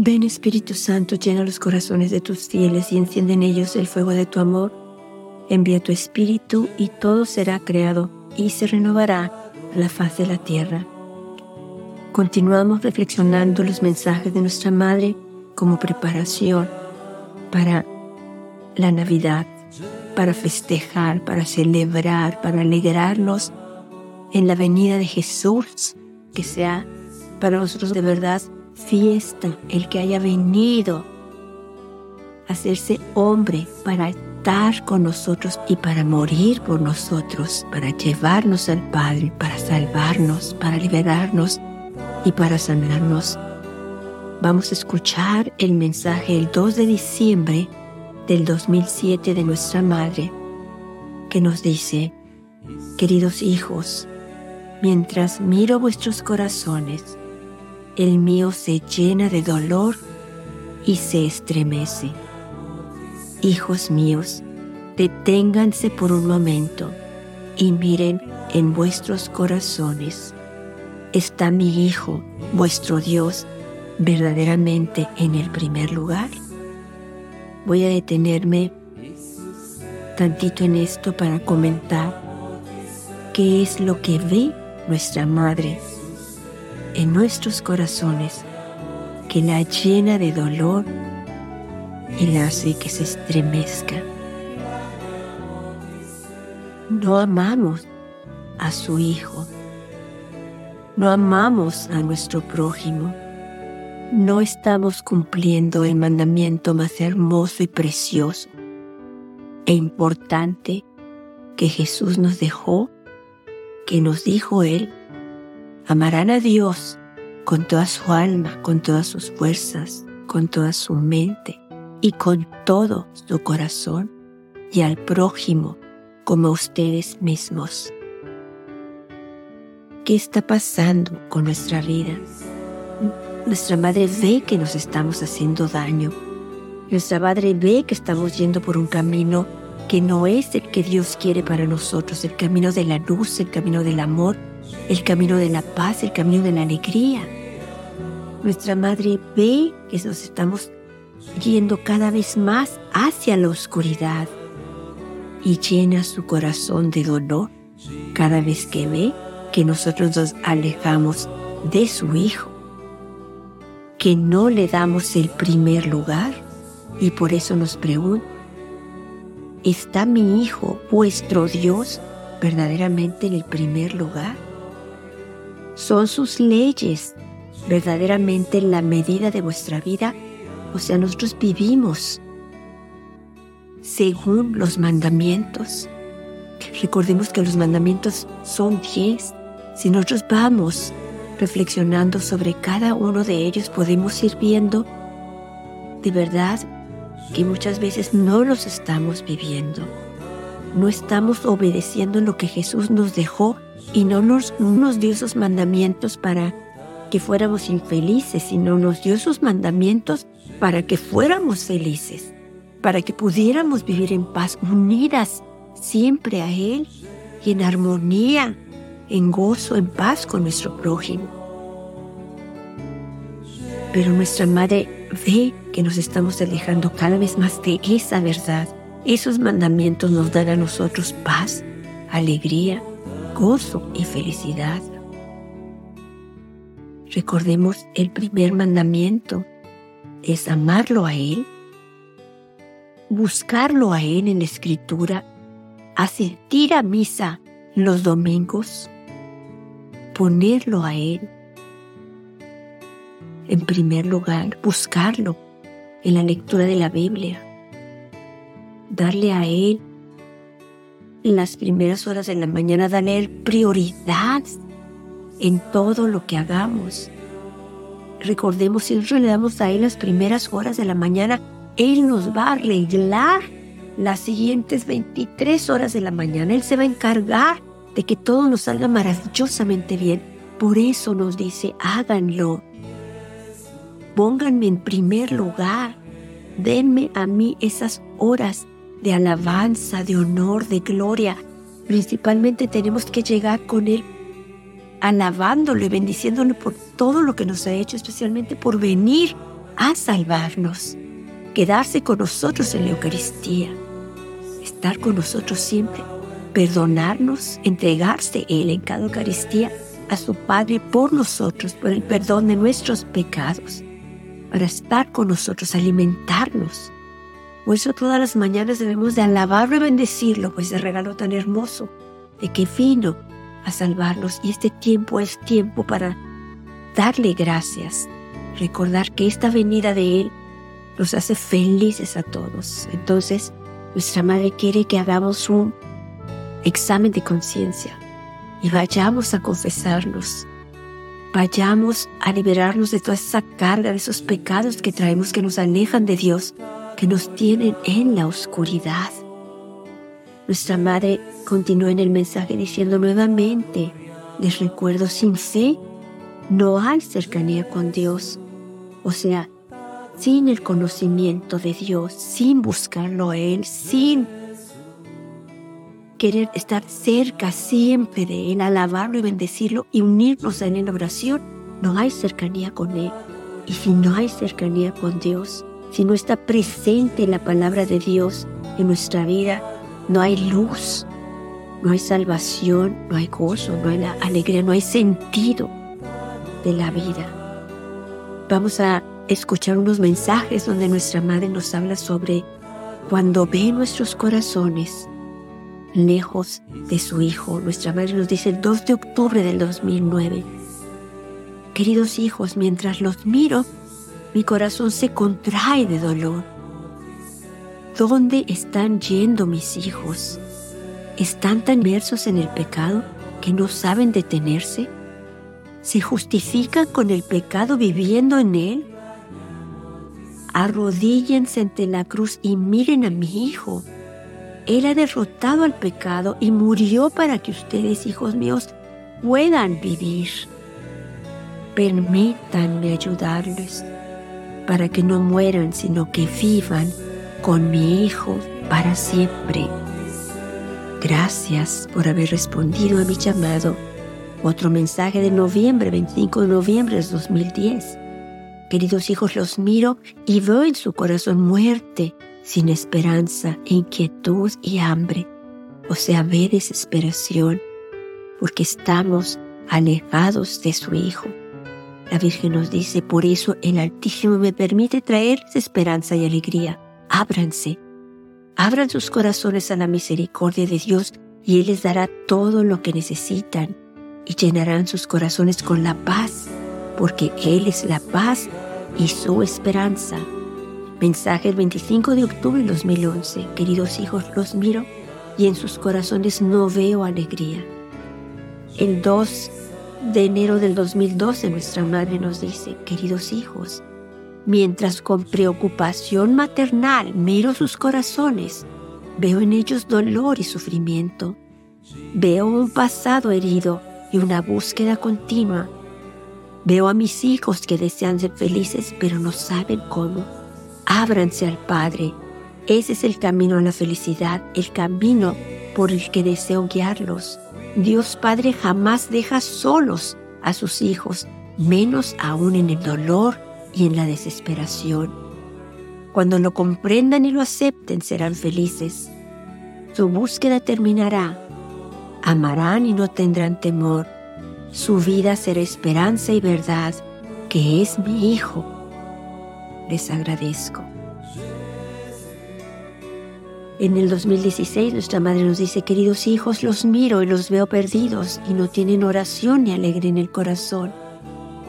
Ven Espíritu Santo, llena los corazones de tus fieles y enciende en ellos el fuego de tu amor. Envía tu Espíritu y todo será creado y se renovará la faz de la tierra. Continuamos reflexionando los mensajes de nuestra Madre como preparación para la Navidad, para festejar, para celebrar, para alegrarnos en la venida de Jesús, que sea para nosotros de verdad fiesta el que haya venido a hacerse hombre para estar con nosotros y para morir por nosotros, para llevarnos al Padre, para salvarnos, para liberarnos y para sanarnos. Vamos a escuchar el mensaje el 2 de diciembre del 2007 de nuestra Madre, que nos dice, queridos hijos, mientras miro vuestros corazones, el mío se llena de dolor y se estremece. Hijos míos, deténganse por un momento y miren en vuestros corazones. ¿Está mi Hijo, vuestro Dios, verdaderamente en el primer lugar? Voy a detenerme tantito en esto para comentar qué es lo que ve nuestra Madre en nuestros corazones que la llena de dolor y la hace que se estremezca. No amamos a su Hijo, no amamos a nuestro prójimo, no estamos cumpliendo el mandamiento más hermoso y precioso e importante que Jesús nos dejó, que nos dijo Él Amarán a Dios con toda su alma, con todas sus fuerzas, con toda su mente y con todo su corazón y al prójimo como ustedes mismos. ¿Qué está pasando con nuestra vida? Nuestra madre ve que nos estamos haciendo daño. Nuestra madre ve que estamos yendo por un camino que no es el que Dios quiere para nosotros, el camino de la luz, el camino del amor, el camino de la paz, el camino de la alegría. Nuestra madre ve que nos estamos yendo cada vez más hacia la oscuridad y llena su corazón de dolor cada vez que ve que nosotros nos alejamos de su Hijo, que no le damos el primer lugar y por eso nos pregunta, ¿está mi Hijo, vuestro Dios, verdaderamente en el primer lugar? ¿Son sus leyes verdaderamente la medida de vuestra vida? O sea, nosotros vivimos según los mandamientos. Recordemos que los mandamientos son diez. Si nosotros vamos reflexionando sobre cada uno de ellos, podemos ir viendo de verdad que muchas veces no los estamos viviendo. No estamos obedeciendo lo que Jesús nos dejó y no nos, nos dio esos mandamientos para que fuéramos infelices, sino nos dio esos mandamientos para que fuéramos felices, para que pudiéramos vivir en paz, unidas siempre a Él y en armonía, en gozo, en paz con nuestro prójimo. Pero nuestra madre ve que nos estamos alejando cada vez más de esa verdad. Esos mandamientos nos dan a nosotros paz, alegría, gozo y felicidad. Recordemos el primer mandamiento es amarlo a Él, buscarlo a Él en la escritura, asistir a misa los domingos, ponerlo a Él. En primer lugar, buscarlo en la lectura de la Biblia, darle a Él las primeras horas de la mañana, darle prioridad en todo lo que hagamos. Recordemos, si nosotros le damos a Él las primeras horas de la mañana, Él nos va a arreglar las siguientes 23 horas de la mañana. Él se va a encargar de que todo nos salga maravillosamente bien. Por eso nos dice, háganlo. Pónganme en primer lugar. Denme a mí esas horas de alabanza, de honor, de gloria. Principalmente tenemos que llegar con Él alabándolo y bendiciéndolo por todo lo que nos ha hecho, especialmente por venir a salvarnos, quedarse con nosotros en la Eucaristía, estar con nosotros siempre, perdonarnos, entregarse Él en cada Eucaristía a su Padre por nosotros, por el perdón de nuestros pecados, para estar con nosotros, alimentarnos. Por eso todas las mañanas debemos de alabarlo y bendecirlo, pues ese regalo tan hermoso de que vino a salvarnos y este tiempo es tiempo para darle gracias, recordar que esta venida de Él nos hace felices a todos. Entonces, nuestra Madre quiere que hagamos un examen de conciencia y vayamos a confesarnos. Vayamos a liberarnos de toda esa carga, de esos pecados que traemos que nos alejan de Dios, que nos tienen en la oscuridad. Nuestra Madre continuó en el mensaje diciendo nuevamente, les recuerdo, sin fe no hay cercanía con Dios. O sea, sin el conocimiento de Dios, sin buscarlo a Él, sin querer estar cerca siempre de Él, alabarlo y bendecirlo y unirnos a Él en oración, no hay cercanía con Él. Y si no hay cercanía con Dios, si no está presente la palabra de Dios en nuestra vida, no hay luz, no hay salvación, no hay gozo, no hay alegría, no hay sentido de la vida. Vamos a escuchar unos mensajes donde nuestra madre nos habla sobre cuando ve nuestros corazones lejos de su Hijo. Nuestra Madre nos dice el 2 de octubre del 2009. Queridos hijos, mientras los miro, mi corazón se contrae de dolor. ¿Dónde están yendo mis hijos? ¿Están tan inmersos en el pecado que no saben detenerse? ¿Se justifican con el pecado viviendo en él? Arrodíllense ante la cruz y miren a mi hijo él ha derrotado al pecado y murió para que ustedes, hijos míos, puedan vivir. Permítanme ayudarles para que no mueran, sino que vivan con mi Hijo para siempre. Gracias por haber respondido a mi llamado. Otro mensaje de noviembre, 25 de noviembre de 2010. Queridos hijos, los miro y veo en su corazón muerte sin esperanza, inquietud y hambre, o sea, ve desesperación, porque estamos alejados de su Hijo. La Virgen nos dice, por eso el Altísimo me permite traerles esperanza y alegría. Ábranse, abran sus corazones a la misericordia de Dios y Él les dará todo lo que necesitan y llenarán sus corazones con la paz, porque Él es la paz y su esperanza. Mensaje el 25 de octubre de 2011. Queridos hijos, los miro y en sus corazones no veo alegría. El 2 de enero del 2012 nuestra madre nos dice, queridos hijos, mientras con preocupación maternal miro sus corazones, veo en ellos dolor y sufrimiento. Veo un pasado herido y una búsqueda continua. Veo a mis hijos que desean ser felices pero no saben cómo ábranse al Padre. Ese es el camino a la felicidad, el camino por el que deseo guiarlos. Dios Padre jamás deja solos a sus hijos, menos aún en el dolor y en la desesperación. Cuando lo comprendan y lo acepten, serán felices. Su búsqueda terminará. Amarán y no tendrán temor. Su vida será esperanza y verdad, que es mi Hijo les agradezco. En el 2016 nuestra madre nos dice, queridos hijos, los miro y los veo perdidos y no tienen oración ni alegre en el corazón.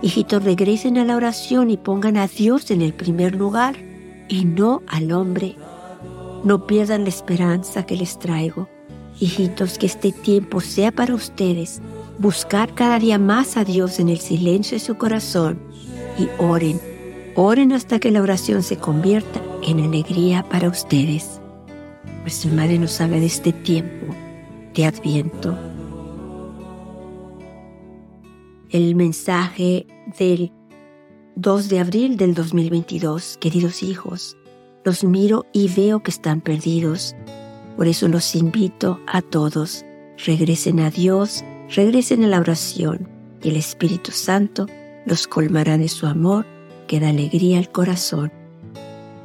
Hijitos, regresen a la oración y pongan a Dios en el primer lugar y no al hombre. No pierdan la esperanza que les traigo. Hijitos, que este tiempo sea para ustedes buscar cada día más a Dios en el silencio de su corazón y oren Oren hasta que la oración se convierta en alegría para ustedes. Nuestra Madre nos habla de este tiempo de Adviento. El mensaje del 2 de abril del 2022, queridos hijos, los miro y veo que están perdidos. Por eso los invito a todos, regresen a Dios, regresen a la oración y el Espíritu Santo los colmará de su amor que da alegría al corazón.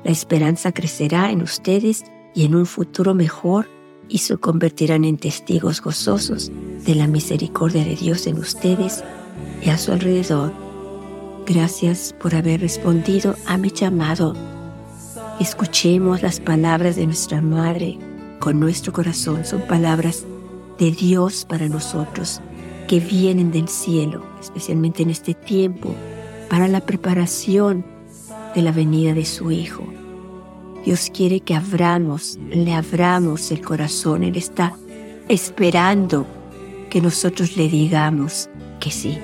La esperanza crecerá en ustedes y en un futuro mejor y se convertirán en testigos gozosos de la misericordia de Dios en ustedes y a su alrededor. Gracias por haber respondido a mi llamado. Escuchemos las palabras de nuestra Madre con nuestro corazón. Son palabras de Dios para nosotros que vienen del cielo, especialmente en este tiempo, para la preparación de la venida de su Hijo. Dios quiere que abramos, le abramos el corazón. Él está esperando que nosotros le digamos que sí,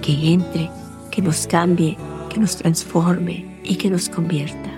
que entre, que nos cambie, que nos transforme y que nos convierta.